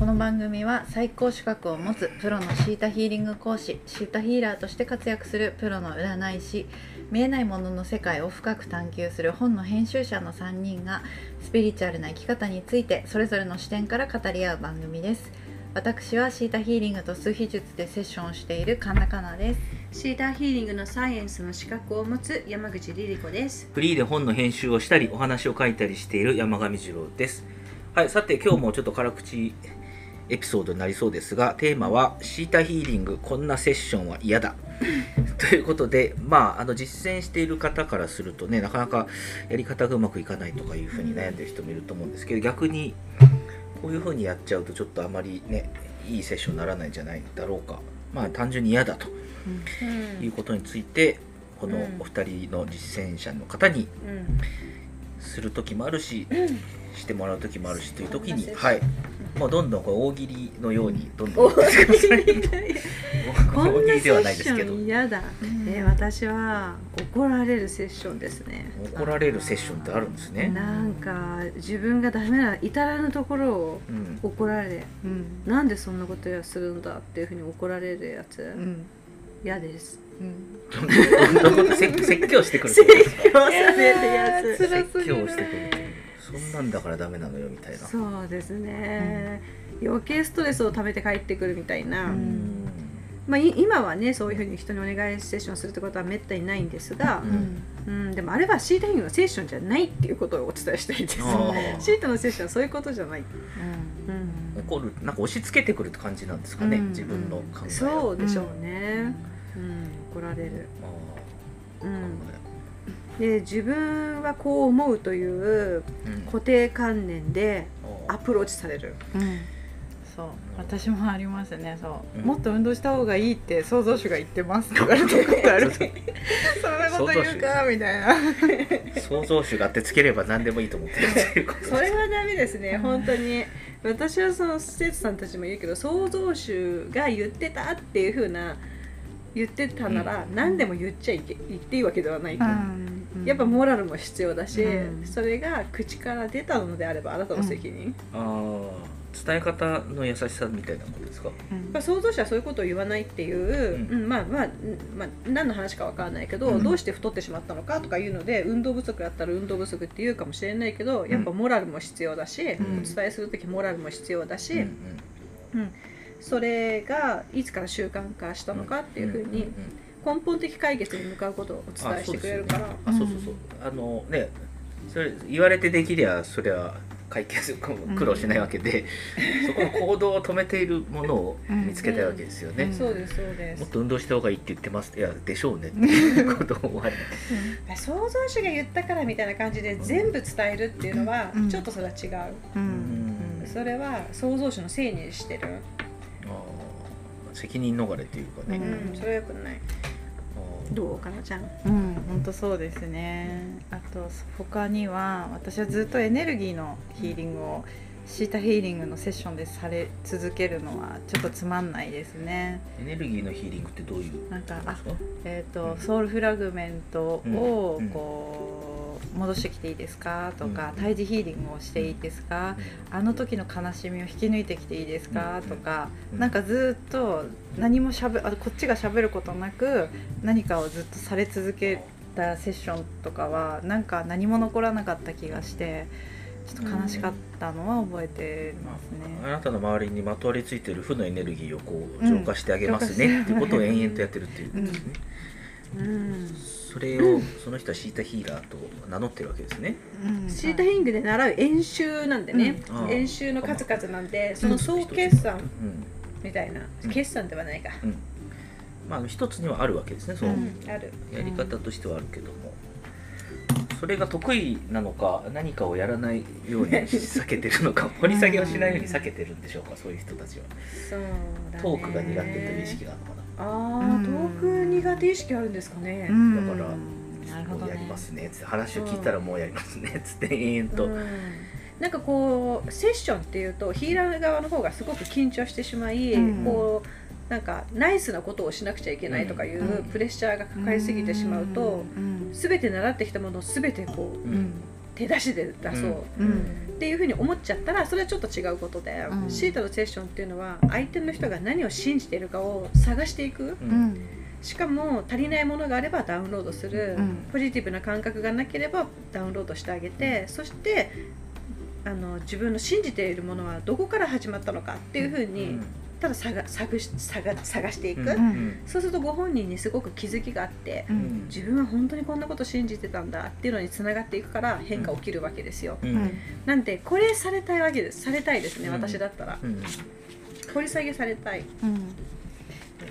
この番組は最高資格を持つプロのシータヒーリング講師シータヒーラーとして活躍するプロの占い師見えないものの世界を深く探求する本の編集者の3人がスピリチュアルな生き方についてそれぞれの視点から語り合う番組です。私はシータヒーリングと数秘術でセッションをしている神田かなです。シーターヒーリングのサイエンスの資格を持つ山口リリ子です。フリーで本の編集をしたりお話を書いたりしている山上二郎です。はいさて今日もちょっと辛口エピソードになりそうですがテーマはシータヒーリングこんなセッションは嫌だ。ということでまああの実践している方からするとねなかなかやり方がうまくいかないとかいうふうに悩んでる人もいると思うんですけど逆にこういうふうにやっちゃうとちょっとあまりねいいセッションにならないんじゃないだろうか。まあ単純に嫌だということについてこのお二人の実践者の方にする時もあるし、してもらう時もあるしという時に、はい、もうどんどんこう大喜利のようにどんどん大喜利こん大喜利ではないですけど。嫌だ。えー私は怒られるセッションですね。怒られるセッションってあるんですね。なんか自分がダメな至らぬところをうん、怒られ、うん。なんでそんなことやするんだっていうふうに怒られるやつ。うん。嫌です。うん。どんなこと説説教してくるってことですか？説教されるやつ。説教してくるそんなんだからダメなのよみたいな。そうですね、余計ストレスを溜めて帰ってくるみたいな、うん。まあ、い今はねそういうふうに人にお願いセッションするってことはめったにないんですがう、ん。うん。でもあれはシータヒングのセッションじゃないっていうことをお伝えしたいですシータのセッションはそういうことじゃない、うん。怒るなんか押し付けてくるって感じなんですかね、うん。自分の考えを。そうでしょうね、うん。怒られる、うん、で自分はこう思うといううん。固定観念であアプローチされる。うん。そう。私もありますねそう、うん。もっと運動した方がいいって創造主が言ってます。っ て言われたことある。そんなこと言うか？みたいな。創造主がってつければ何でもいいと思ってるっていうこと。それはダメですね本当に。私はその生徒さんたちも言うけど創造主が言ってたっていうふうな言ってたなら何でも言っちゃいけ言っていいわけではないと、やっぱモラルも必要だし、うん。それが口から出たのであればあなたの責任、あー。伝え方の優しさみたいなことですか？うん。まあ、創造主はそういうことを言わないっていう、うん。うんまあまあ、うんまあ、何の話かわからないけど、うん。どうして太ってしまったのかとかいうので運動不足だったら運動不足って言うかもしれないけどやっぱモラルも必要だし、ん。お伝えする時モラルも必要だし、うんうんそれがいつから習慣化したのかっていうふうに根本的解決に向かうことをお伝えしてくれるから。あそうねあそう。そうあのねそれ言われてできりゃそれは解決苦労しないわけで、そこの行動を止めているものを見つけたいわけですよね、うん。そうですそうです。もっと運動した方がいいって言ってます。いやでしょうねっていう ことを終わり創造主が言ったからみたいな感じで全部伝えるっていうのはうん。ちょっとそれは違う、うん。それは創造主のせいにしてる、あー。責任逃れっていうかね、うん。うん、それはよくないどうかなちゃんうん、本当そうですね。あと他には私はずっとエネルギーのヒーリングをシータヒーリングのセッションでされ続けるのはちょっとつまんないですね。エネルギーのヒーリングってどういうなんかことですかえっ、とうんソウルフラグメントをうんこう戻してきていいですか？とかうん。胎児ヒーリングをしていいですか？あの時の悲しみを引き抜いてきていいですか？うん。とかうん。なんかずっと何もしゃべあこっちがしゃべることなく何かをずっとされ続けたセッションとかはなんか何も残らなかった気がしてちょっと悲しかったのは覚えてますあね。なたの周りにまとわりついてる負のエネルギーをこううん。浄化してあげますね、っていうことを延々とやってるっていうことですね、うんそれをその人はシータヒーラーと名乗ってるわけですね、うん。シータヒングで習う演習なんでね、うん。演習の数々なんでその総決算うん。みたいな、うん。決算ではないか、うん。まあ一つにはあるわけですねそのうん。ある。やり方としてはあるけども、それが得意なのか何かをやらないように 避けてるのか掘り下げをしないように避けてるんでしょうかそういう人たちは。そうだね。トークが苦手という意識があるのかな。ああ、うんトーク苦手意識あるんですかね、うん。だからもうやりますねつって話を聞いたらもうやりますねつって延々と、うんなんかこうセッションっていうとヒーラー側の方がすごく緊張してしまい、うん。こうなんかナイスなことをしなくちゃいけないとかいううんプレッシャーがかかりすぎてしまうと、うん全て習ってきたものを全てこううん。手出しで出そう、うん。っていうふうに思っちゃったらそれはちょっと違うことで、うん。シータのセッションっていうのは相手の人が何を信じているかを探していく。しかも足りないものがあればダウンロードする、うん。ポジティブな感覚がなければダウンロードしてあげてそしてあの自分の信じているものはどこから始まったのかっていうふうに、ただ探探し探探していく、んうん。そうするとご本人にすごく気づきがあってううん。ん自分は本当にこんなこと信じてたんだっていうのにつながっていくから変化起きるわけですよ、うん。うんなんでこれされたいわけです。されたいですね、うん私だったら。うん。掘り下げされたい。うん。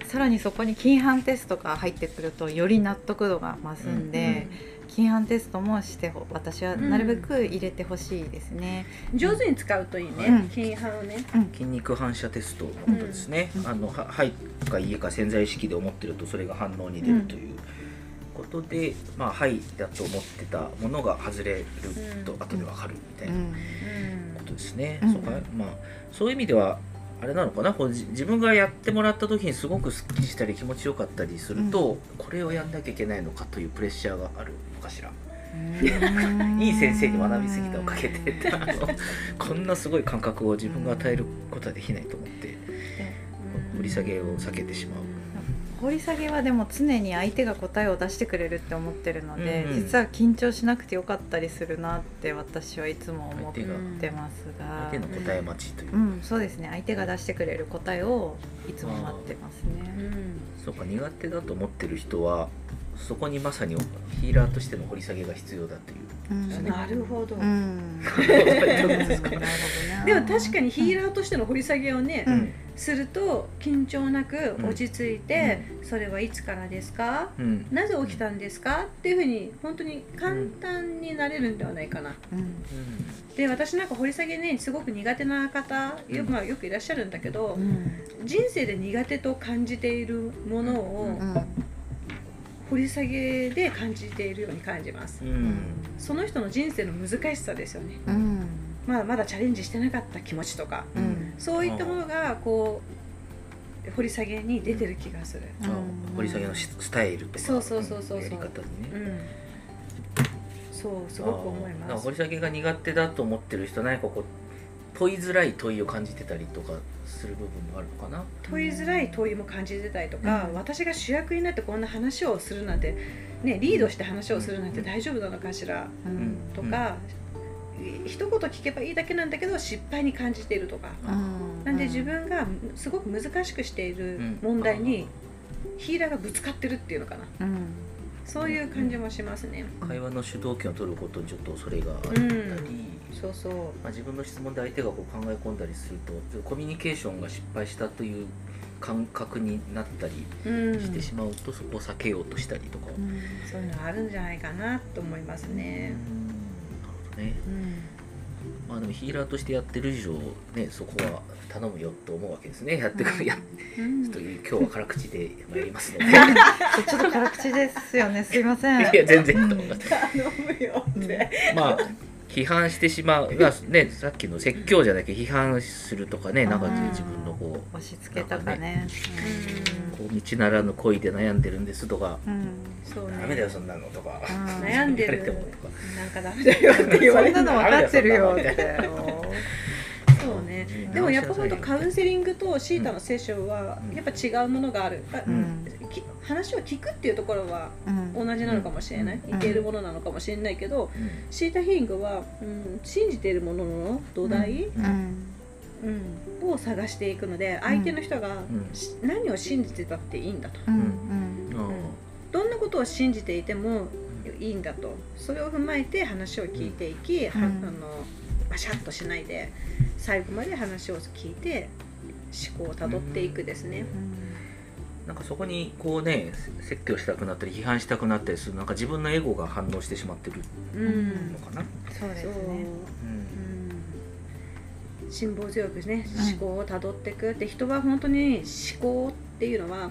さらにそこに金版テストが入ってくるとより納得度が増すんで、金版テストもしてほ私はなるべく入れてほしいですね。上手に使うといいね、うん。金版をね。筋肉反射テスト。のことですね、うん。あのははいかいいえか潜在意識で思ってるとそれが反応に出るということで、まあはいだと思ってたものが外れるとうん。後でわかるみたいなうん。ことですね、うん。そうか。まあそういう意味ではあれなのかな？こうじ自分がやってもらった時にすごくすっきりしたり気持ちよかったりすると、これをやんなきゃいけないのかというプレッシャーがあるのかしら。いい先生に学びすぎたおかげでこんなすごい感覚を自分が与えることはできないと思って掘り下げを避けてしまう。掘り下げはでも常に相手が答えを出してくれるって思ってるので、うんうん。実は緊張しなくてよかったりするなって私はいつも思ってますが。相手の答え待ちという、うんそうですね。相手が出してくれる答えをいつも待ってますね。うん。そうか苦手だと思ってる人はそこにまさにヒーラーとしての掘り下げが必要だという。うん。なるほど、うん、でも確かにヒーラーとしての掘り下げをね、うん。すると緊張なくうん落ち着いて、それはいつからですか？うん。なぜ起きたんですか？っていうふうに本当に簡単になれるんではないかな。うん。で私なんか掘り下げねすごく苦手な方よ,、まあ、よくいらっしゃるんだけど、うん。人生で苦手と感じているものをうん掘り下げで感じているように感じます。うん。その人の人生の難しさですよね、うん。まあ、まだチャレンジしてなかった気持ちとかうん。そういったものがこう掘り下げに出てる気がする、あ掘り下げのしスタイルとかそうそうそうそうそう。やり方にね、うん、そうすごく思います。掘り下げが苦手だと思ってる人何かこう問いづらい問いを感じてたりとかする部分もあるのかな。問いづらい問いも感じてたりとか、うん。私が主役になってこんな話をするなんて、ね、リードして話をするなんて大丈夫なのかしら？うん。とか、一言聞けばいいだけなんだけど失敗に感じているとか、うんなんで自分がすごく難しくしている問題にヒーラーがぶつかってるっていうのかな。うん。そういう感じもしますね。会話の主導権を取ることにちょっとそれがあったり、うんそうそう。まあ、自分の質問で相手がこう考え込んだりするとコミュニケーションが失敗したという感覚になったりうん。してしまうと、そこを避けようとしたりとか、うん。そういうのあるんじゃないかなと思いますね。なるほどね。まあでもヒーラーとしてやってる以上ねそこは頼むよと思うわけですね。やってくる、やうん。という今日は辛口で参りますので。ちょっと辛口ですよね。すいません。いや全然。うん。と思います頼むよって。まあ批判してしまう。がねさっきの説教じゃなきゃ批判するとかねなんかうん自分のこう押し付けたかね。こう道ならぬ恋で悩んでるんですとかうん。そうね。ダメだよそんなのとか。うん。悩んでる言われてもとか。なんかダメだよって言われるそんなの分かってるよって。そうねうん。でもやっぱ本当カウンセリングとシータのセッションはうん。やっぱ違うものがある、あうん。き話を聞くっていうところはうん。同じなのかもしれない、いるものなのかもしれないけど、うん。シータヒーリングは、うん、信じているものの土台、うん。うん。を探していくので相手の人が何を信じてたっていいんだと、どんなことを信じていてもいいんだと。それを踏まえて話を聞いていき、はうん。あのバシャッとしないで最後まで話を聞いて思考をたどっていくですね。ーなんかそこにこうね説教したくなったり批判したくなったりするなんか自分のエゴが反応してしまってるうんのかな、そうですね。う。んうん、辛抱強くねうん。思考をたどっていく。で人は本当に思考っていうのは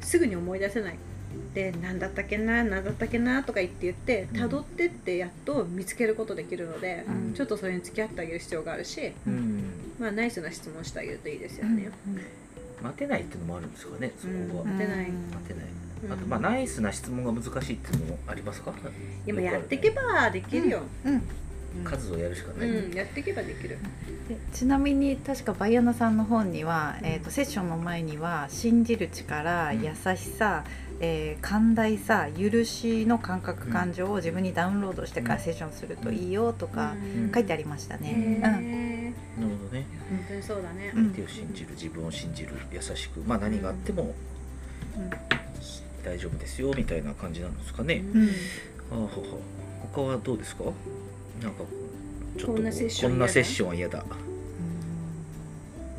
すぐに思い出せないで何だったっけな何だったっけなとか言って言ってうん。たどってってやっと見つけることできるので、うん。ちょっとそれに付き合ってあげる必要があるし、うん。まあ、ナイスな質問してあげるといいですようん。ね。待てないっていうのもあるんですかねそこは、うん待てない。待てない。あとまあナイスな質問が難しいっていうのもありますか？でもやっていけばできるよ、うん。数をやるしかない、うん、やっていけばできる。でちなみに確かバイアナさんの本には、えー、とセッションの前には信じる力、うん。優しさ、えー寛大さ許しの感覚感情を自分にダウンロードしてからうんセッションするといいよとかん。書いてありましたね。なるほどね。本当にそうだね、うん。相手を信じる自分を信じる優しくまあ何があっても大丈夫ですよみたいな感じなんですかね、うん。ああほほ他はどうですか？なんかちょっとこんなセッションこんなセッションは嫌だ。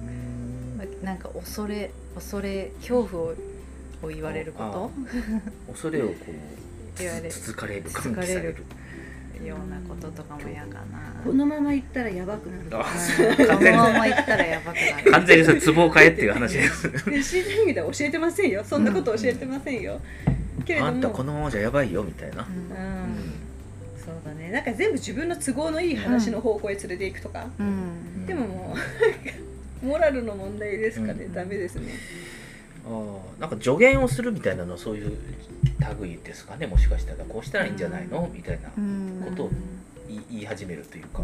うん。なんか恐れ恐れ恐怖をを言われるこ恐れをこ言われつつかれる。つつかれる喚起されるとようなこととかも嫌かな。このまま行ったらやばくなるこのまま行ったらやばくなる。完全にそれツボを変えっていう話ですでシータヒングでは教えてませんよ。そんなこと教えてませんよ、けれども。あんたこのままじゃやばいよみたいな、うん。うん。そうだね。なんか全部自分の都合のいい話の方向へ連れていくとか、うん。でももうモラルの問題ですかね、うん。ダメですねなんか助言をするみたいなのはそういう類ですかねもしかしたら。こうしたらいいんじゃないの？みたいなうん。ことを言い始めるというか、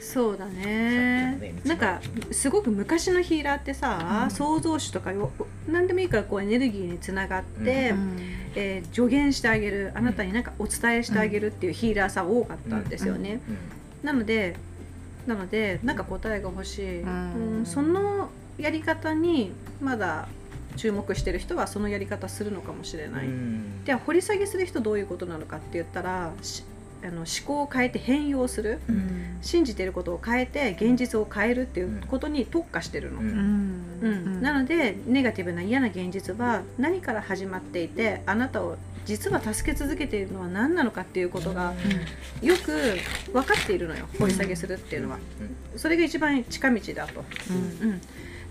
そうだね。のねなんかすごく昔のヒーラーってさ、うん。創造主とかよ何でもいいからこうエネルギーにつながって、うんえー助言してあげるあなたに何かお伝えしてあげるっていうヒーラーさん多かったんですよね、うん。なのでなのでなんか答えが欲しい、うん。うんそのやり方にまだ注目してる人はそのやり方するのかもしれない、うん。では掘り下げする人どういうことなのかって言ったらしあの思考を変えて変容する。うん。信じていることを変えて現実を変えるっていうことに特化してるの、うん。うん。うん。なのでネガティブな嫌な現実は何から始まっていてあなたを実は助け続けているのは何なのかっていうことがよく分かっているのよ掘り下げするっていうのは、それが一番近道だと、うん。うん、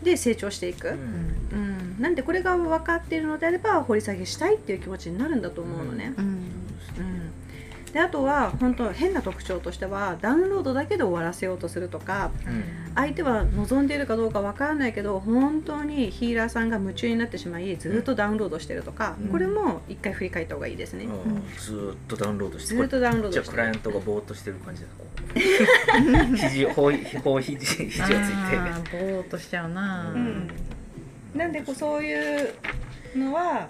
で成長していく、ううん。んなんでこれが分かっているのであれば掘り下げしたいっていう気持ちになるんだと思うのね、うん。うんであとは本当変な特徴としてはダウンロードだけで終わらせようとするとかうん。相手は望んでいるかどうかわからないけど本当にヒーラーさんが夢中になってしまいずっとダウンロードしてるとか、うん。これも一回振り返った方がいいですね、うん。ずーっとダウンロードしてずっとダウンローじゃあクライアントがぼーっとしてる感じだこう肘ほいほう肘肘をついて。あーぼーっとしちゃうな、うん。なんでこうそういうのは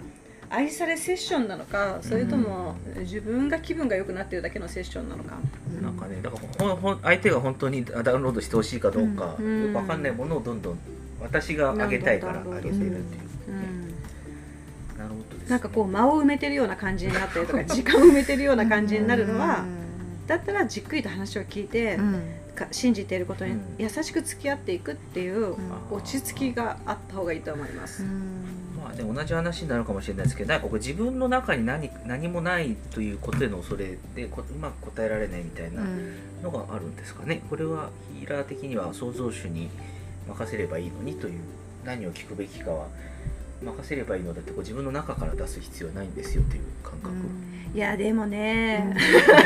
愛されセッションなのかそれとも自分が気分が良くなってるだけのセッションなのか、なんかねだからほんほん相手が本当にダウンロードしてほしいかどうか、うん。よくわかんないものをどんどん私が上げたいから上げてるっていう、うん。なるほどです、ね、なんかこう間を埋めてるような感じになったりとか 時間を埋めてるような感じになるのはだったらじっくりと話を聞いて、う信じていることにうん。優しく付き合っていくっていう落ち着きがあった方がいいと思います。まあね、同じ話になるかもしれないですけどなんかこれ自分の中に何何もないということへの恐れでこうまく答えられないみたいなのがあるんですかね、これはヒーラー的には創造主に任せればいいのにという何を聞くべきかは任せればいいのだってこう自分の中から出す必要はないんですよという感覚、いやでもね、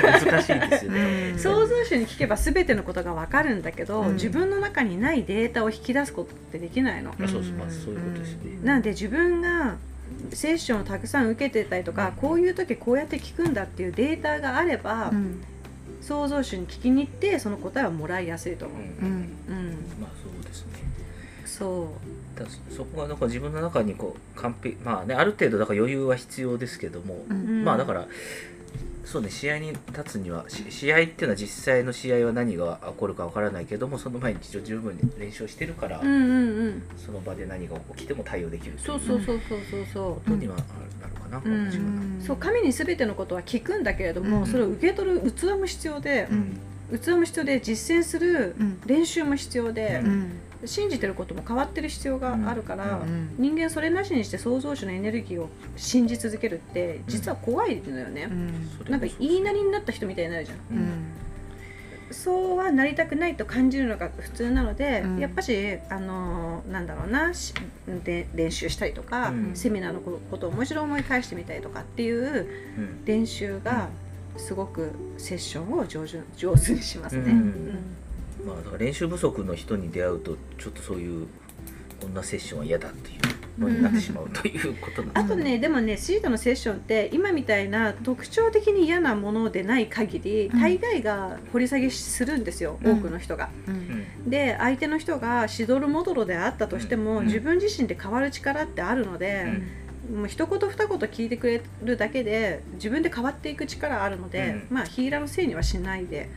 難しいですよね、うん。創造主に聞けば全てのことが分かるんだけど、うん。自分の中にないデータを引き出すことってできないの。あそうそうまあそういうことですね、なんで自分がセッションをたくさん受けてたりとか、こういう時こうやって聞くんだっていうデータがあれば、うん。創造主に聞きに行ってその答えはもらいやすいと思う。うん。うん。うん、まあそうですね。そだそこがなんか自分の中にこう完璧まあねある程度だから余裕は必要ですけども、うう。んまあだからそうね試合に立つにはし試合っていうのは実際の試合は何が起こるかわからないけどもその前に一応十分に練習をしてるから、うんうんうん。その場で何が起きても対応できるといそうそうそうそうそうそう。ことにはなるかな、うん私はなそう神に全てのことは聞くんだけれども、うんそれを受け取る器も必要でう、ん器も必要で実践するうん練習も必要でう、うん信じてることも変わってる必要があるから、うん人間それなしにして創造主のエネルギーを信じ続けるって実は怖いのよね、うん。なんか言いなりになった人みたいになるじゃん。うん。そうはなりたくないと感じるのが普通なので、うん。やっぱしあのーなんだろうなしで練習したりとか、うん。セミナーのことをもう一度思い返してみたりとかっていううん。練習がすごくセッションを上手上手にしますね。うん。うんまあ、練習不足の人に出会うとちょっとそういうこんなセッションは嫌だっていうのになってしまうということなんですあとね、でもねシータのセッションって今みたいな特徴的に嫌なものでない限り、うん。大概が掘り下げするんですよ、うん。多くの人が。で相手の人がしどろもどろであったとしても、うん。自分自身で変わる力ってあるので、もう一言二言聞いてくれるだけで自分で変わっていく力あるので、うん。まあヒーラーのせいにはしないで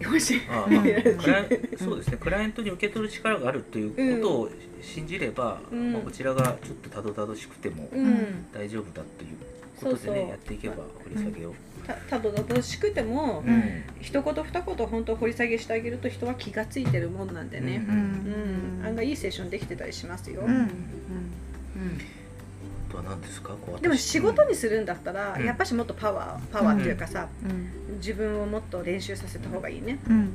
うんほしい。ああうん。クライアンそうですね。クライアントに受け取る力があるということを信じれば、うん。まあ、こちらがちょっとたどたどしくてもうん。大丈夫だということでねそうそう。やっていけば掘り下げを、たたどたどしくても、うん。一言二言本当掘り下げしてあげると人は気がついてるもんなんでね、ううん。案外いいセッションできてたりしますよ、うん。うん。あとは何ですか？こうでも仕事にするんだったら、うん。やっぱしもっとパワーパワーっていうかさ、うん。自分をもっと練習させた方がいいね、うん。うん。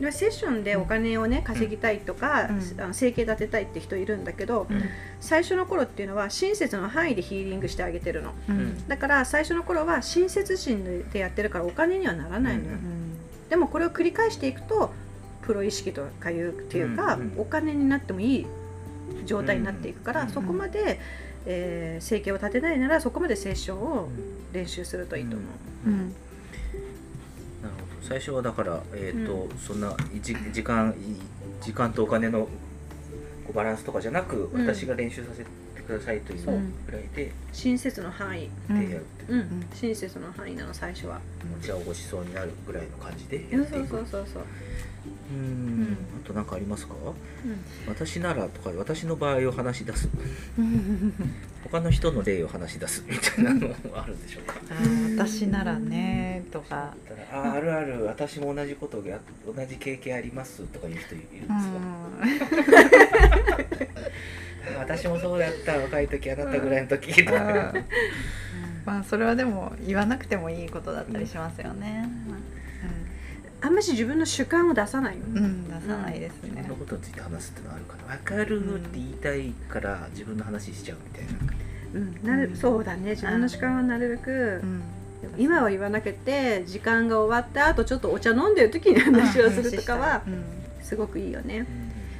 でセッションでお金をね稼ぎたいとか、うん。あの生計立てたいって人いるんだけど、うん。最初の頃っていうのは親切の範囲でヒーリングしてあげてるの。うん。だから最初の頃は親切心でやってるからお金にはならないのよ、うん。でもこれを繰り返していくとプロ意識とかいうっていうか、うん。うん。お金になってもいい状態になっていくから、うんそこまで、えー生計を立てないならそこまでセッションを練習するといいと思う。うん。なるほど。最初はだから、えーとそんなじ時間時間とお金のこうバランスとかじゃなく、うん。私が練習させてくださいというぐそう。らいで親切の範囲、うん。でやるって、う。親切の範囲なの最初は。お茶をごちそうになるぐらいの感じでやっていうくそうそうそう。うーん。ん。あと何かありますか？うん。私ならとか私の場合を話し出す。う ん他の人の例を話し出す。みたいなのもあるんでしょうか？私ならねとか。ああるある。私も同じことが同じ経験ありますとかいう人いるんですか、私もそうだった若い時あなたぐらいの時とか、うん。まあそれはでも言わなくてもいいことだったりしますよね。あんまし自分の主観を出さないの。うん、うん、出さないですね。自分の。ことについて話すってのはあるから分かるって言いたいから自分の話しちゃうみたいな。うん、なるそうだね。自分の主観はなるべく、うん、今は言わなくて時間が終わった後ちょっとお茶飲んでる時に話をするとかはうんすごくいいよね。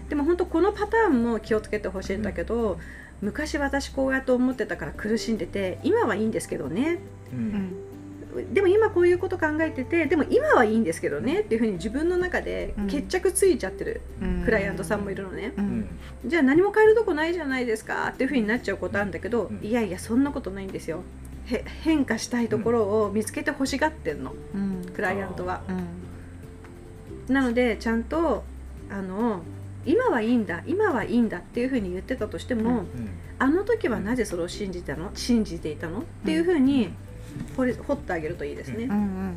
でも本当このパターンも気をつけてほしいんだけど、昔私こうやって思ってたから苦しんでて今はいいんですけどね。うんうんでも今こういうこと考えててでも今はいいんですけどねっていうふうに自分の中で決着ついちゃってるうん。クライアントさんもいるのね、ううん。んじゃあ何も変えるとこないじゃないですかっていうふうになっちゃうことあるんだけど、うん。いやいやそんなことないんですよ。へ変化したいところを見つけて欲しがってんのうん。クライアントは。うん。なのでちゃんとあの今はいいんだ今はいいんだっていうふうに言ってたとしても、うん。うん。あの時はなぜそれを信じたの？信じていたの？っていうふうに掘り掘ってあげるといいですね、うんうん。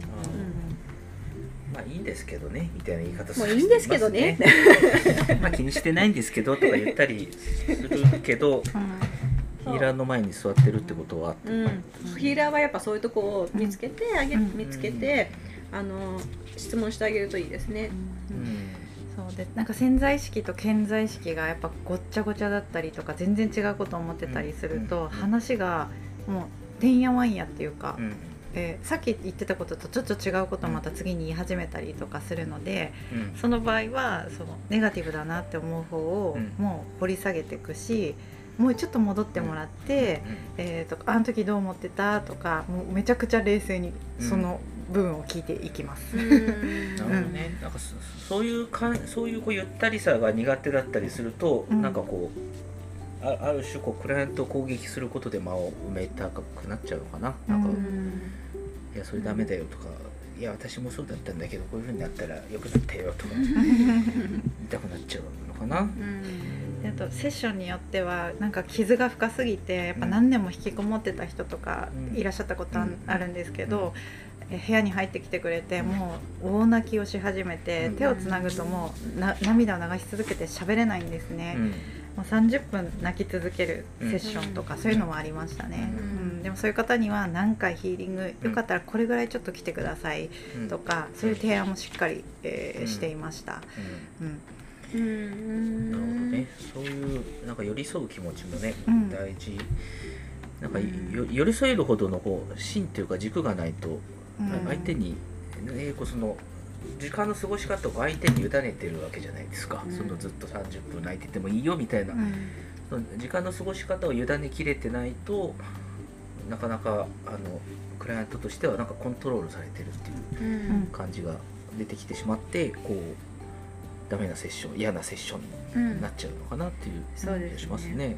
まあいいんですけどね。みたいな言い方もういいんですけどね。まあ気にしてないんですけどとか言ったりするけどヒーラーの前に座ってるってことはうん、ヒーラーはやっぱそういうとこを見つけてあげ、うん。見つけてあの質問してあげるといいですね。うん。そうでなんか潜在意識と潜在意識がやっぱごっちゃごちゃだったりとか全然違うことを思ってたりすると、うん。話がもうてんやわんやっていうか、うん。えーさっき言ってたこととちょっと違うことをまた次に言い始めたりとかするのでうん。その場合はそのネガティブだなって思う方をうん。もう掘り下げていくしもうちょっと戻ってもらって、えー、とあの時どう思ってたとかもうめちゃくちゃ冷静にその部分を聞いていきます。なるほどね、なんかそそういうかそういうこうゆったりさが苦手だったりすると、うん。なんかこうあある種こうクライアントを攻撃することで間を埋めたくなっちゃうのかな、なんかういやそれダメだよとか。いや私もそうだったんだけどこういう風になったらよくなったよとか。言いたくなっちゃうのかな、であとセッションによってはなんか傷が深すぎてやっぱ何年も引きこもってた人とかうん。いらっしゃったことあるんですけど、え部屋に入ってきてくれてもう大泣きをし始めて、うん。手をつなぐともうな涙を流し続けて喋れないんですね、うんもう30分泣き続けるセッションとか、うん。そういうのもありましたね、ううん。んでもそういう方には何回ヒーリングよかったらこれぐらいちょっと来てくださいうん。とか、そういう提案もしっかり、えーうん。していました、うん。うん。なるほどね。そういうなんか寄り添う気持ちもね、うん。大事。なんかうん。よ寄り添えるほどのこう芯っていうか軸がないと、うん。相手に、ね、こうその時間の過ごし方を相手に委ねてるわけじゃないですか、うん。そのずっと30分泣いててもいいよみたいな、その時間の過ごし方を委ねきれてないとなかなかあのクライアントとしてはなんかコントロールされてるっていううん。感じが出てきてしまってこうダメなセッション嫌なセッションうん。になっちゃうのかなっていう気がしますね。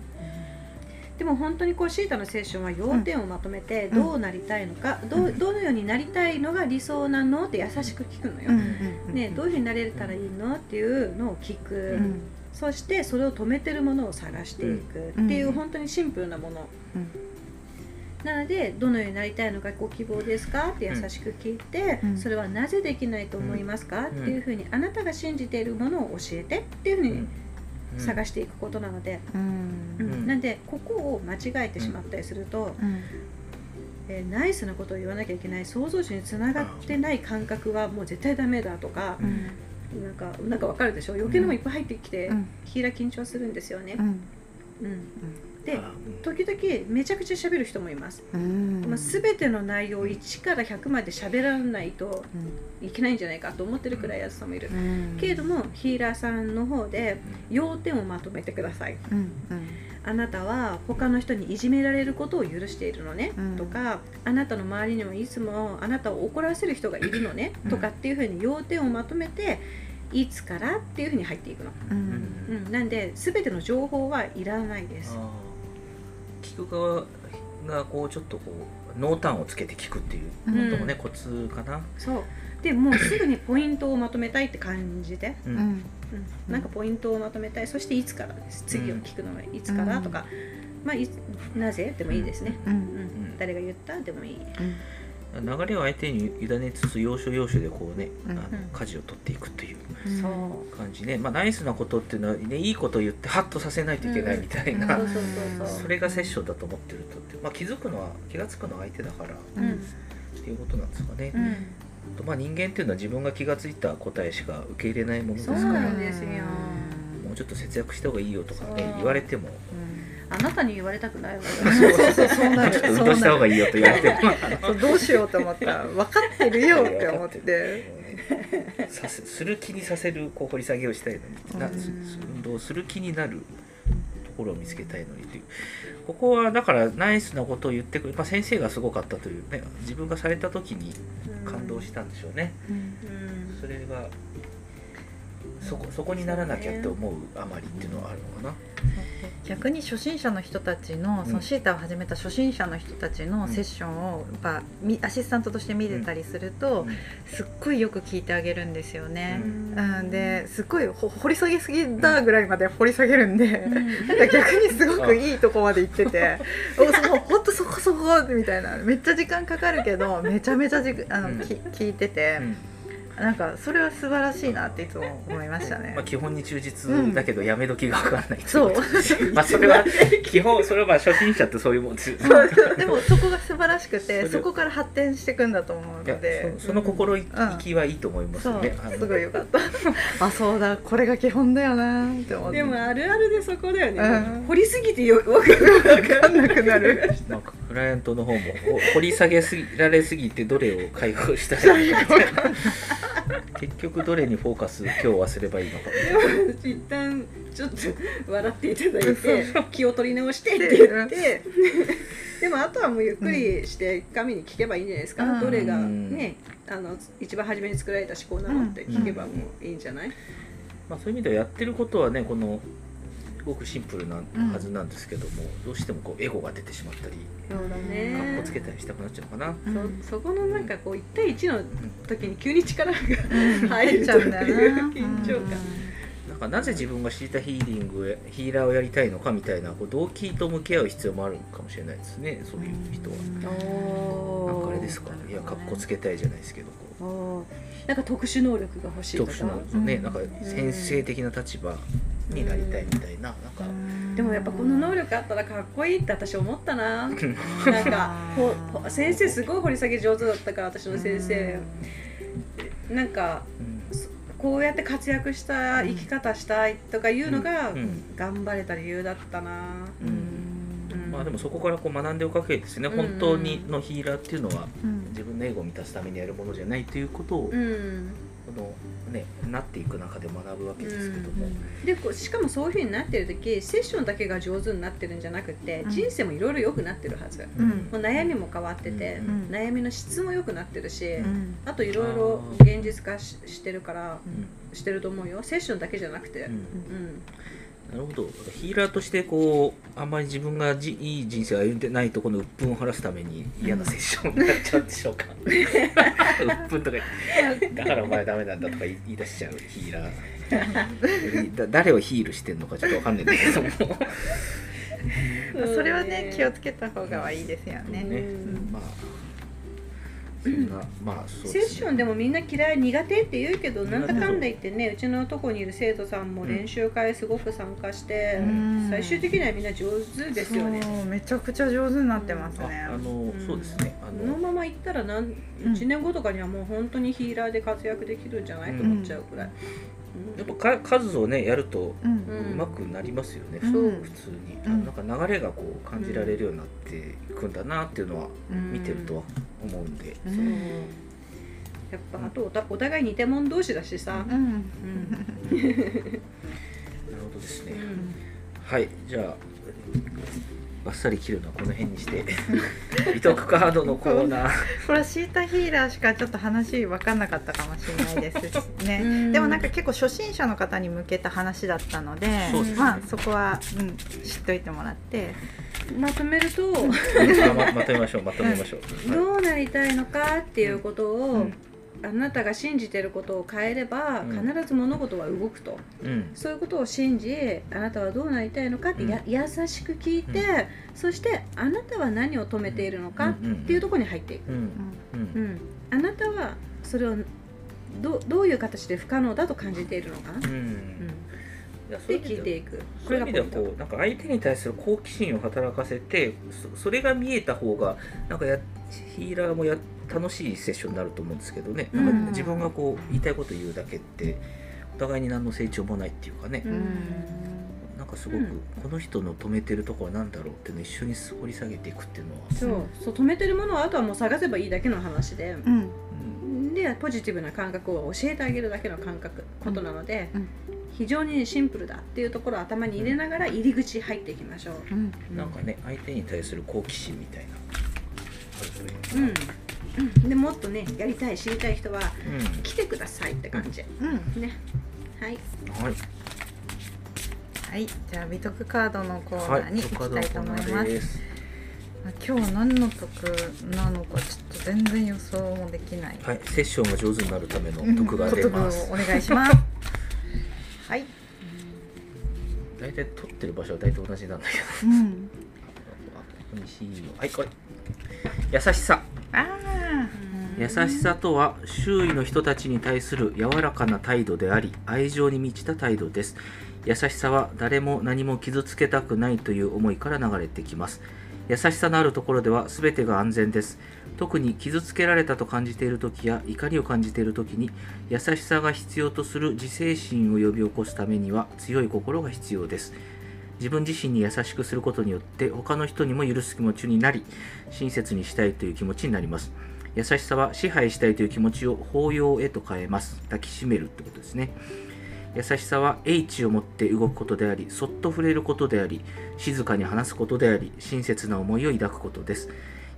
でも本当にこうシータのセッションは要点をまとめてうん。どうなりたいのか、どうどのようになりたいのが理想なのって優しく聞くのよ。ね、どういうふうになれたらいいのっていうのを聞く、うん。そしてそれを止めてるものを探していくっていう、うん本当にシンプルなもの、うん。なのでどのようになりたいのかご希望ですかって優しく聞いて、うん。それはなぜできないと思いますか、っていうふうにあなたが信じているものを教えてっていうふうに探していくことなので、うん。なんでここを間違えてしまったりすると、うん。えーナイスなことを言わなきゃいけない創造主につながってない感覚はもう絶対ダメだとか、うん。なんかなんかわかるでしょ？余計なものいっぱい入ってきて、うん。ヒーラー緊張するんですよね。う。ん。うんであ時々めちゃくちゃ喋る人もいます、うん。まあ、全ての内容を1から100まで喋らないといけないんじゃないかと思ってるくらいやつさんもいる、うん。けれどもヒーラーさんの方で要点をまとめてください。うんうん。あなたは他の人にいじめられることを許しているのね、うん。とかあなたの周りにもいつもあなたを怒らせる人がいるのね、うん。とかっていうふうに要点をまとめていつからっていうふうに入っていくの、うん。うん、なんで全ての情報はいらないです聞く側がこうちょっとこう濃淡をつけて聞くっていうこともね、コツかな。そう。でもうすぐにポイントをまとめたいって感じで、ううん。んうん、なんかポイントをまとめたい。そしていつからです。次を聞くのはいつから、うん。とか、まあ、なぜ？でもいいですね、ううん。ん。誰が言った？でもいい、流れを相手に委ねつつ要所要所でこうね、うん。あの舵を取っていくという感じね、まあ、ナイスなことっていうのは、ね、いいことを言ってハッとさせないといけないみたいな、それがセッションだと思ってるとって、まあ、気づくのは気が付くのは相手だから。っうん。ていうことなんですかね、うん。とまあ、人間っていうのは自分が気が付いた答えしか受け入れないものですから。もうちょっと節約した方がいいよとかね言われてもあなたに言われたくないわよ。そうそうそうなるちょっと運動した方がいいよと言われてそうどうしようと思ったら分かってるよって思ってさせする気にさせるこう掘り下げをしたいのに運動する気になるところを見つけたいのにというここはだからナイスなことを言ってくる、まあ、先生がすごかったというね自分がされた時に感動したんでしょうね、うんそれがそこそこにならなきゃって思うあまりっていうのはあるのかな、逆に初心者の人たちのそのシータを始めた初心者の人たちのセッションをやっぱみアシスタントとして見てたりするとすっごいよく聞いてあげるんですよね。うん、ですっごいほ掘り下げすぎだぐらいまで掘り下げるんで、なんか逆にすごくいいとこまで行ってて「おそ本当そこそこ」みたいな。めっちゃ時間かかるけどめちゃめちゃじあの、うん。き聞いてて。う、んなんかそれは素晴らしいなっていつも思いましたね。まあ、。基本に忠実だけどやめ時が分かんないっていそう。まあそれは基本それはまあ初心者ってそういうもんです。でもそこが素晴らしくてそこから発展していくんだと思うので。そその心意気はいいと思いますね、あのすごいよかった。あそうだ。これが基本だよなって思って。でもあるあるでそこだよね、うん。掘りすぎてよわかる分かんなくなる。まあ、クライアントの方もほ掘り下げすぎられすぎてどれを解放したらいいのか 結局どれにフォーカス今日はすればいいのか。一旦ちょっと笑っていただいて 気を取り直してって言って。でもあとはもうゆっくりして神に聞けばいいんじゃないですか、うん。どれがねあの一番初めに作られた思考なのって聞けばもういいんじゃない、まあ、そういう意味ではやってることはねこのすごくシンプルなはずなんですけども、どうしてもこうエゴが出てしまったりそうだかっねこつけたりしたくなっちゃうのかな、うん。そそこのなんかこう1対1の時に急に力がうん。入っちゃうんだよな。という緊張感かなぜ自分がシータヒーリングやヒーラーをやりたいのかみたいなこう動機と向き合う必要もあるかもしれないですね。そういう人は。おーなんかあれですか？いやかっこつけたいじゃないですけどこおー。なんか特殊能力が欲しいとか。う特殊なね、うん。なんか先生的な立場になりたいみたいな。なんか、でもやっぱこの能力あったらかっこいいって私思ったな。なんか 先生すごい掘り下げ上手だったから私の先生。なんかうんこうやって活躍した生き方したいとかいうのが頑張れた理由だったな。うん。まあでもそこからこう学んでおくわけですね、うん。本当にのヒーラーっていうのはうん。自分のエゴを満たすためにやるものじゃないということをうんのねなっていく中で学ぶわけですけども、でこうしかもそういうふうになってる時セッションだけが上手になってるんじゃなくて、うん。人生もいろいろ良くなってるはず、うん。もう悩みも変わってて、うん悩みの質も良くなってるし、うん。あといろいろあ現実化ししてるからうん。してると思うよ。セッションだけじゃなくて。うん。うんなるほど。ヒーラーとしてこうあんまり自分がじいい人生を歩んでないところの鬱憤を晴らすために嫌なセッションになっちゃうんでしょうか。鬱憤とか。だからお前ダメなんだとか言い出しちゃうヒーラー。だ誰をヒールしてんのかちょっとわかんないんだけども。まあそれはね気をつけた方がいいですよね。ね。うん。まあそんなまあそうセッションでもみんな嫌い苦手って言うけどなんだかんだ言ってねうちのとこにいる生徒さんも練習会すごく参加して、うん。最終的にはみんな上手ですよね。めちゃくちゃ上手になってますあねあの、うん。そうですね。あこののまま行ったらなんうん。1年後とかにはもう本当にヒーラーで活躍できるんじゃない？と思っちゃうくらい。やっぱか数をねやるとうまくなりますよね、うん。そう。普通に、うん。なんか流れがこう感じられるようになっていくんだなっていうのはうん。見てるとは思うんで、うそう。んやっぱあとおたお互い似てもん同士だしさ。うん。うん。なるほどですね、うん。はい。じゃあバッサリ切るのはこの辺にして 美徳カードのコーナー。これはシータヒーラーしかちょっと話分かんなかったかもしれないですね。ん。でもなんか結構初心者の方に向けた話だったのでね。まあそこは、うん、知っといてもらって。まとめるとあままとめましょうまとめましょう、はい どうなりたいのかっていうことを、うんあなたが信じてることを変えれば、うん。必ず物事は動くと。うん。そういうことを信じあなたはどうなりたいのかってや、優しく聞いて、うん。そしてあなたは何を止めているのかっていうところに入っていく、うん。うん。うん。あなたはそれをどどういう形で不可能だと感じているのか。な、うん。うん。いやそうでいう意味で聞いていく。こそういう意味ではこうなんか相手に対する好奇心を働かせてそそれが見えた方がなんかやヒーラーもや楽しいセッションになると思うんですけどね、なんかうん自分がこう言いたいこと言うだけってお互いに何の成長もないっていうかね、うん。なんかすごくうんこの人の止めてるところは何だろうっていうのを一緒に掘り下げていくっていうのは、そう。そう止めてるものはあとはもう探せばいいだけの話で、うん。うんでポジティブな感覚を教えてあげるだけの感覚ことなので、うん。非常にシンプルだっていうところを頭に入れながら入り口入っていきましょう。うん。なんかね相手に対する好奇心みたいなううん。うん、でもっとねやりたい知りたい人はうん。来てくださいって感じ、うん。ね。はい。はい。はい。じゃあ美徳カードのコーナーに行きたいと思います,、です。今日何の得なのかちょっと全然予想もできない。はい、セッションが上手になるための徳が出ます。うん。お願いします。はい、大体撮ってる場所は大体同じなんだけど。うん、あここに C のはい、これ。優しさ。優しさとは周囲の人たちに対する柔らかな態度であり、愛情に満ちた態度です。優しさは誰も何も傷つけたくないという思いから流れてきます。優しさのあるところでは全てが安全です。特に傷つけられたと感じている時や怒りを感じている時に優しさが必要とする自制心を呼び起こすためには強い心が必要です。自分自身に優しくすることによって他の人にも許す気持ちになり親切にしたいという気持ちになります。優しさは支配したいという気持ちを包容へと変えます。抱きしめるってことですね。優しさは英知を持って動くことでありそっと触れることであり静かに話すことであり親切な思いを抱くことです。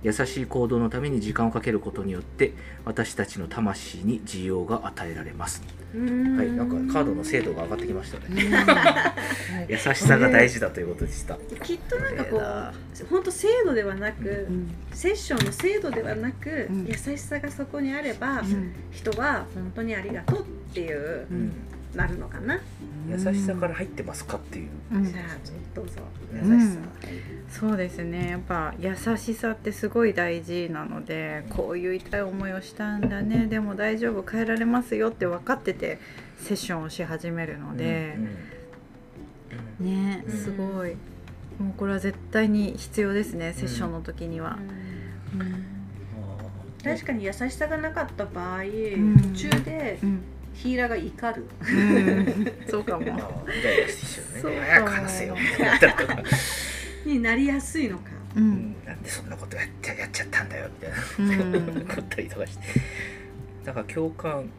優しい行動のために時間をかけることによって私たちの魂に自由が与えられます。うん。はいなんかカードの精度が上がってきましたね。はい 優しさが大事だということでした。きっとなんかこう本当制度ではなく、うんセッションの制度ではなく、うん。優しさがそこにあれば、うん。人は本当にありがとうっていう、うんなるのかな、優しさから入ってますかっていう。うん。じゃあどうぞ。優うん。しさ、そうですね。やっぱ優しさってすごい大事なのでこういう痛い思いをしたんだね。でも大丈夫。変えられますよって分かっててセッションをし始めるので、ねうん。すごい。もうこれは絶対に必要ですねセッションの時には、うん。確かに優しさがなかった場合、ん。途中でうんヒーラーが怒る、うん。そうかも。せよみたいにな。りとかになりやすいのか。ううん。んなんでそんなことやってやっちゃったんだよみたいな。うん。怒ったりとかして。だから共感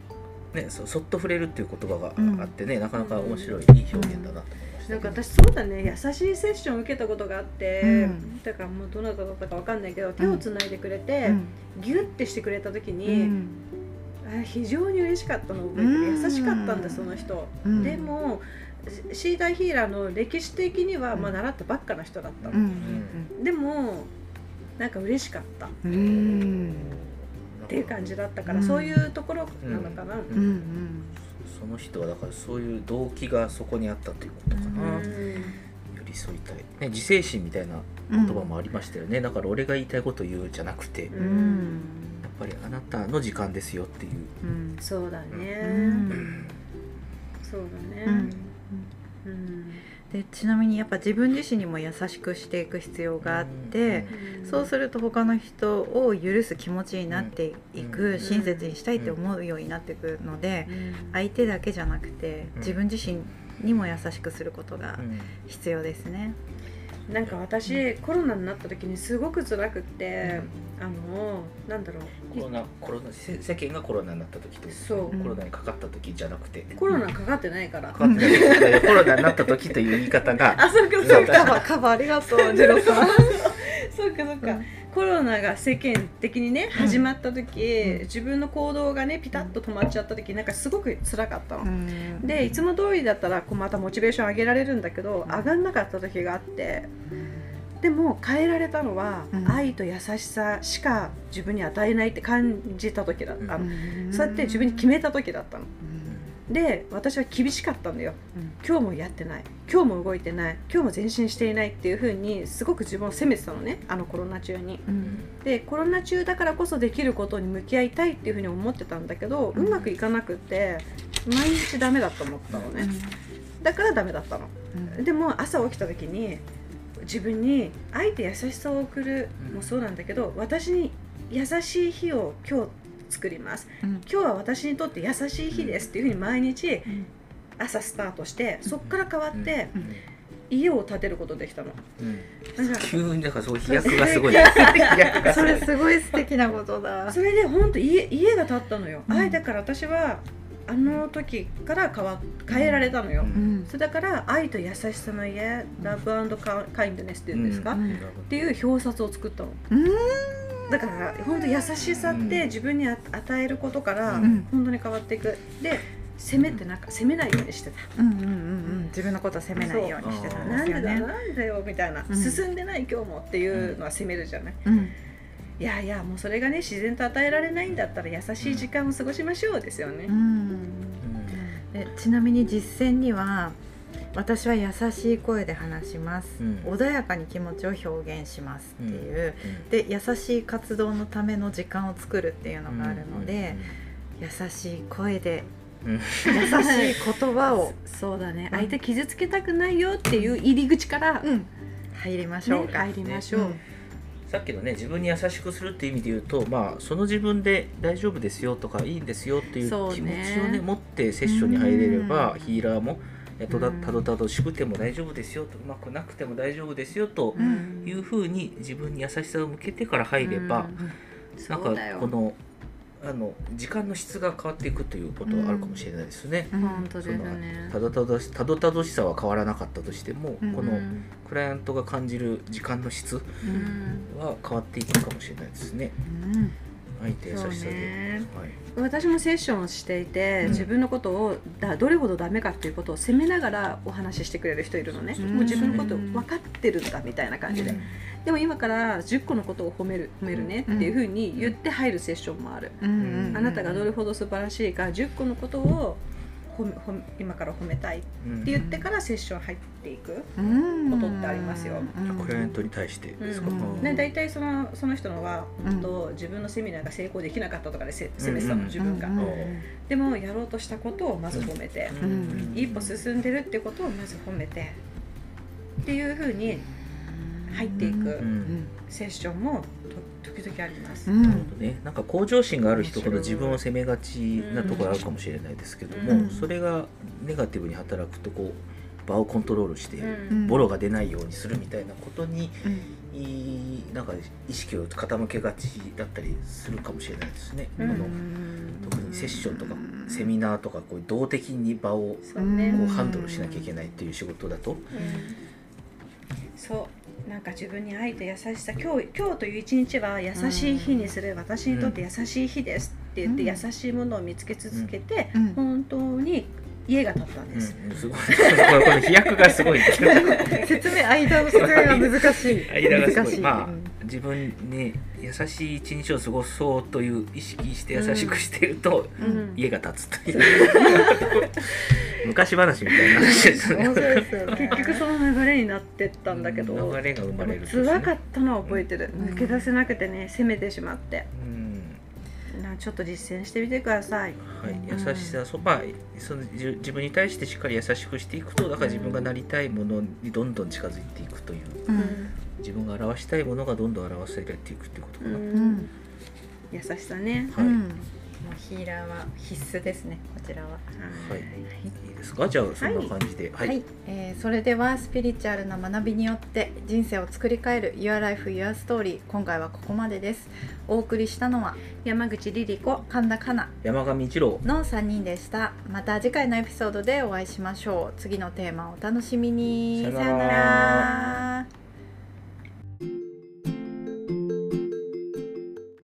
ねそそっと触れるっていう言葉うん。があってね、なかなか面白いいい表現だなと思いましたなんか私そうだね。優しいセッションを受けたことがあって、うん。だからもうどなただったかわかんないけど手をつないでくれて、うん。ギュッてしてくれた時うに、非常に嬉しかったのを覚えて優しかったんだその人、うん。でもシーダーヒーラーの歴史的には、うん。まあ、習ったばっかな人だったうの、ん。でもなんか嬉しかった。っうん。うんていう感じだったから、うん。そういうところなのかな、うん。うんその人はだからそういう動機がそこにあったということかな、うん。寄り添いたい、ね、自制心みたいなうん言葉もありましたよね、だから俺が言いたいこと言うじゃなくて、うんぱりあなたの時間ですよっていう、うんそうだね、うん。そうだね、うん。うん。でちなみにやっぱ自分自身にも優しくしていく必要があって、そうすると他の人を許す気持ちになっていく、うん。親切にしたいって思うようになっていくので、相手だけじゃなくてうん自分自身にも優しくすることがうん。必要ですね。なんか私コロナになった時にすごく辛くって、あのなんだろう。コロナコロナ世世間がコロナになった時とそう。うん。コロナにかかった時じゃなくて、コロナかかってないから、かかってない。コロナになった時という言い方が。あそうかそうか。カバーカバーありがとうジロさん。そうかそうか、うん。コロナが世間的にね始まった時、うん。自分の行動がねピタッと止まっちゃった時なんかすごく辛かったの、うん。でいつも通りだったらこうまたモチベーション上げられるんだけど上がんなかった時があってでも変えられたのは、うん。愛と優しさしか自分に与えないって感じた時だったそうやって自分に決めた時だったの。うんで私は厳しかったんだよ。うん。今日もやってない。今日も動いてない。今日も前進していない。っていう風にすごく自分を責めてたのね。あのコロナ中に。うん。でコロナ中だからこそできることに向き合いたいっていう風に思ってたんだけど、ううんまくいかなくって毎日ダメだと思ったのね、だからダメだったの。うん。でも朝起きた時に自分に愛と優しさを送るうんもそうなんだけど私に優しい日を今日作ります。うん。今日は私にとって優しい日ですっていうふうに毎日うん。朝スタートしてそこから変わってうん。家を建てることできたの。うん。急にだからそう飛躍がすごい それすごい素敵なことだ。それで本当家家が建ったのよ、うん。愛だから私はあの時から変わ変えられたのよ、うん。うん。それだから愛と優しさの家ラブカインドネスっていうんですか、うん。っていう表札を作ったの。うんだから本当優しさって自分にあ与えることからうん。本当に変わっていく。で責めてなん。か責めないようにしてた。うんうんうんうん。自分のことを責めないようにしてたんですよなんでだね。なんでよみたいな、うん。進んでない今日もっていうのは責めるじゃない、うん。いやいやもうそれがね自然と与えられないんだったら優しい時間を過ごしましょうですよね、うん。でちなみに実践には私は優しい声で話します、うん。穏やかに気持ちを表現しますっていう、うん。で優しい活動のための時間を作るっていうのがあるので、優しい声でうん。うん優しい言葉を、そうだね。うん。相手傷つけたくないよっていう入り口から、うん。入りましょうか、ね入りましょう、うん。さっきのね自分に優しくするっていう意味で言うとまあその自分で大丈夫ですよとかいいんですよっていう気持ちをね。持ってセッションに入れればうん。ヒーラーもたどたどしくても大丈夫ですよとうまくなくても大丈夫ですよとうん。いうふうに自分に優しさを向けてから入れば、なんかこのあの時間の質が変わっていくということはあるかもしれないですね。うん。本当ですね。たどたどしたどたどしさは変わらなかったとしても、うんこのうんクライアントが感じる時間の質うん。は変わっていくかもしれないですね。うん相手優しさそうで。ねはい。私もセッションをしていて、うん。自分のことをだどれほどダメかっていうことを責めながらお話ししてくれる人いるのね、うんもう自分のこと分かってるんだみたいな感じで、うん。でも今から10個のことを褒める褒めるねっていうふうに言って入るセッションもある、あなたがどれほど素晴らしいか10個のことを今から褒めたいってうん言ってからセッション入っていく、うん。ことってありますよ。うん。クライアントに対してですか？うん。う。んね、大体そのその人のはうん本当、自分のセミナーが成功できなかったとかでせ責めてたの、うん自分が、うん。でもやろうとしたことをまず褒めて、うん。一歩進んでるってことをまず褒めてっていうふうに入っていくセッションもと時々あります。うん。なるほどね、なんか向上心がある人ほど自分を責めがちなところあるかもしれないですけども、うん。それがネガティブに働くとこう場をコントロールして、うん。ボロが出ないようにするみたいなことにうん。なんか意識を傾けがちだったりするかもしれないですね。うん。あの特にセッションとかセミナーとかこう動的に場をこうハンドルしなきゃいけないっていう仕事だと、そうなんか自分に愛と優しさ今日今日という一日は優しい日にする、私にとって優しい日ですって言って、うん。優しいものを見つけ続けて、うん。本当に家が建ったんうん。です、すごい。この飛躍がすごい説明間の説明が難しい。間がすご難しい。まあうん自分に優しい一日を過ごそうという意識して優しくしていると、うん。家が建つという 昔話みたいな話ですね。面白いですよ。ね結局その流れになってったんだけど、流れが生まれると辛かったのは覚えてる、うん。抜け出せなくてね責めてしまって。うん。なちょっと実践してみてください。はい、優しさ、そまあそのじ自分に対してしっかり優しくしていくとだから自分がなりたいものにどんどん近づいていくという。うん。自分が表したいものがどんどん表せれていくっていうことかな、うん。優しさね。はい、ヒーラーは必須ですねこちらは。はい。いいですか？じゃあそんな感じで。は、はい。い、えーそれではスピリチュアルな学びによって人生を作り変える Your Life Your Story 今回はここまでです。お送りしたのは山口リリ子神田かな山上一郎。の3人でした。また次回のエピソードでお会いしましょう。次のテーマをお楽しみに。さよなら。ら